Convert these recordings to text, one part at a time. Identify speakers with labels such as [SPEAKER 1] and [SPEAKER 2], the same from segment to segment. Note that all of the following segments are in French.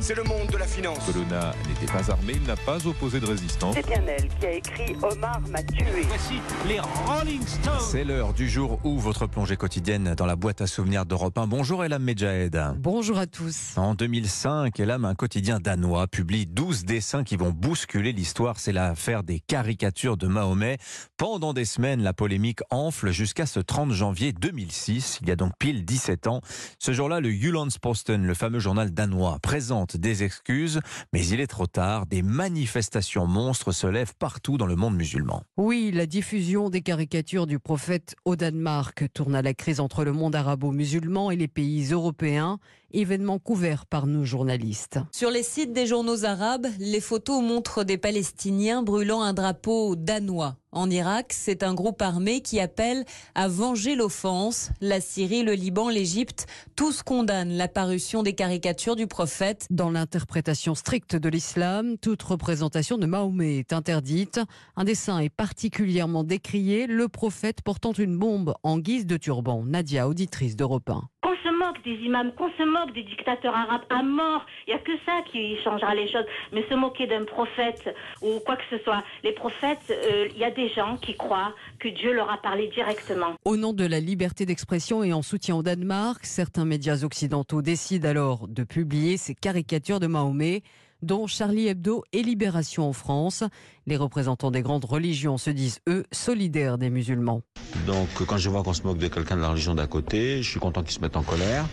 [SPEAKER 1] C'est le monde de la finance.
[SPEAKER 2] Colonna n'était pas armé, il n'a pas opposé de résistance.
[SPEAKER 3] C'est bien elle qui a écrit Omar m'a tué.
[SPEAKER 4] Voici les Rolling Stones.
[SPEAKER 5] C'est l'heure du jour où votre plongée quotidienne dans la boîte à souvenirs d'Europe 1. Bonjour Elam Medjahed.
[SPEAKER 6] Bonjour à tous.
[SPEAKER 5] En 2005, Elam, un quotidien danois, publie 12 dessins qui vont bousculer l'histoire. C'est l'affaire des caricatures de Mahomet. Pendant des semaines, la polémique enfle jusqu'à ce 30 janvier 2006. Il y a donc pile 17 ans. Ce jour-là, le Jyllands-Posten, le fameux journal danois, présente des excuses, mais il est trop tard. Des manifestations monstres se lèvent partout dans le monde musulman.
[SPEAKER 6] Oui, la diffusion des caricatures du prophète au Danemark tourne à la crise entre le monde arabo-musulman et les pays européens, événement couvert par nos journalistes.
[SPEAKER 7] Sur les sites des journaux arabes, les photos montrent des Palestiniens brûlant un drapeau danois. En Irak, c'est un groupe armé qui appelle à venger l'offense. La Syrie, le Liban, l'Égypte, tous condamnent l'apparition des caricatures du prophète.
[SPEAKER 6] Dans l'interprétation stricte de l'islam, toute représentation de Mahomet est interdite. Un dessin est particulièrement décrié, le prophète portant une bombe en guise de turban. Nadia, auditrice d'Europe 1
[SPEAKER 8] qu'on se moque des imams, qu'on se moque des dictateurs arabes à mort. Il n'y a que ça qui changera les choses. Mais se moquer d'un prophète ou quoi que ce soit, les prophètes, euh, il y a des gens qui croient que Dieu leur a parlé directement.
[SPEAKER 6] Au nom de la liberté d'expression et en soutien au Danemark, certains médias occidentaux décident alors de publier ces caricatures de Mahomet dont Charlie Hebdo et Libération en France. Les représentants des grandes religions se disent, eux, solidaires des musulmans.
[SPEAKER 9] Donc quand je vois qu'on se moque de quelqu'un de la religion d'à côté, je suis content qu'ils se mettent en colère.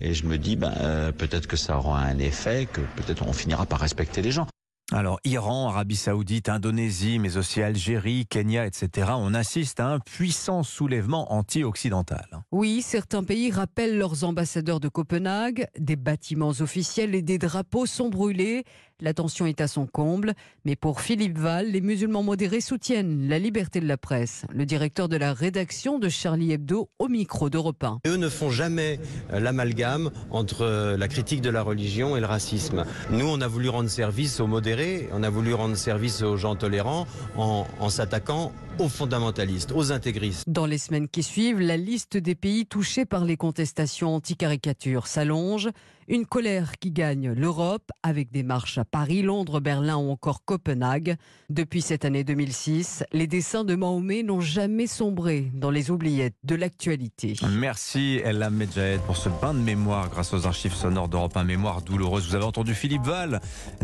[SPEAKER 9] Et je me dis, ben, euh, peut-être que ça aura un effet, que peut-être on finira par respecter les gens.
[SPEAKER 5] Alors, Iran, Arabie Saoudite, Indonésie, mais aussi Algérie, Kenya, etc., on assiste à un puissant soulèvement anti-occidental.
[SPEAKER 6] Oui, certains pays rappellent leurs ambassadeurs de Copenhague, des bâtiments officiels et des drapeaux sont brûlés. La tension est à son comble, mais pour Philippe Val, les musulmans modérés soutiennent la liberté de la presse. Le directeur de la rédaction de Charlie Hebdo au micro d'Europe 1.
[SPEAKER 10] Eux ne font jamais euh, l'amalgame entre euh, la critique de la religion et le racisme. Nous, on a voulu rendre service aux modérés, on a voulu rendre service aux gens tolérants en, s'attaquant aux fondamentalistes, aux intégristes.
[SPEAKER 6] Dans les semaines qui suivent, la liste des pays touchés par les contestations anti-caricatures s'allonge. Une colère qui gagne l'Europe avec des marches à Paris, Londres, Berlin ou encore Copenhague. Depuis cette année 2006, les dessins de Mahomet n'ont jamais sombré dans les oubliettes de l'actualité.
[SPEAKER 5] Merci Ella Medjahed pour ce bain de mémoire grâce aux archives sonores d'Europe 1 Mémoire douloureuse. Vous avez entendu Philippe Val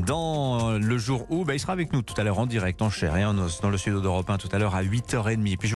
[SPEAKER 5] dans le jour où bah, il sera avec nous tout à l'heure en direct, en chair et en os, dans le studio d'Europe 1 tout à l'heure à 8h30. Puis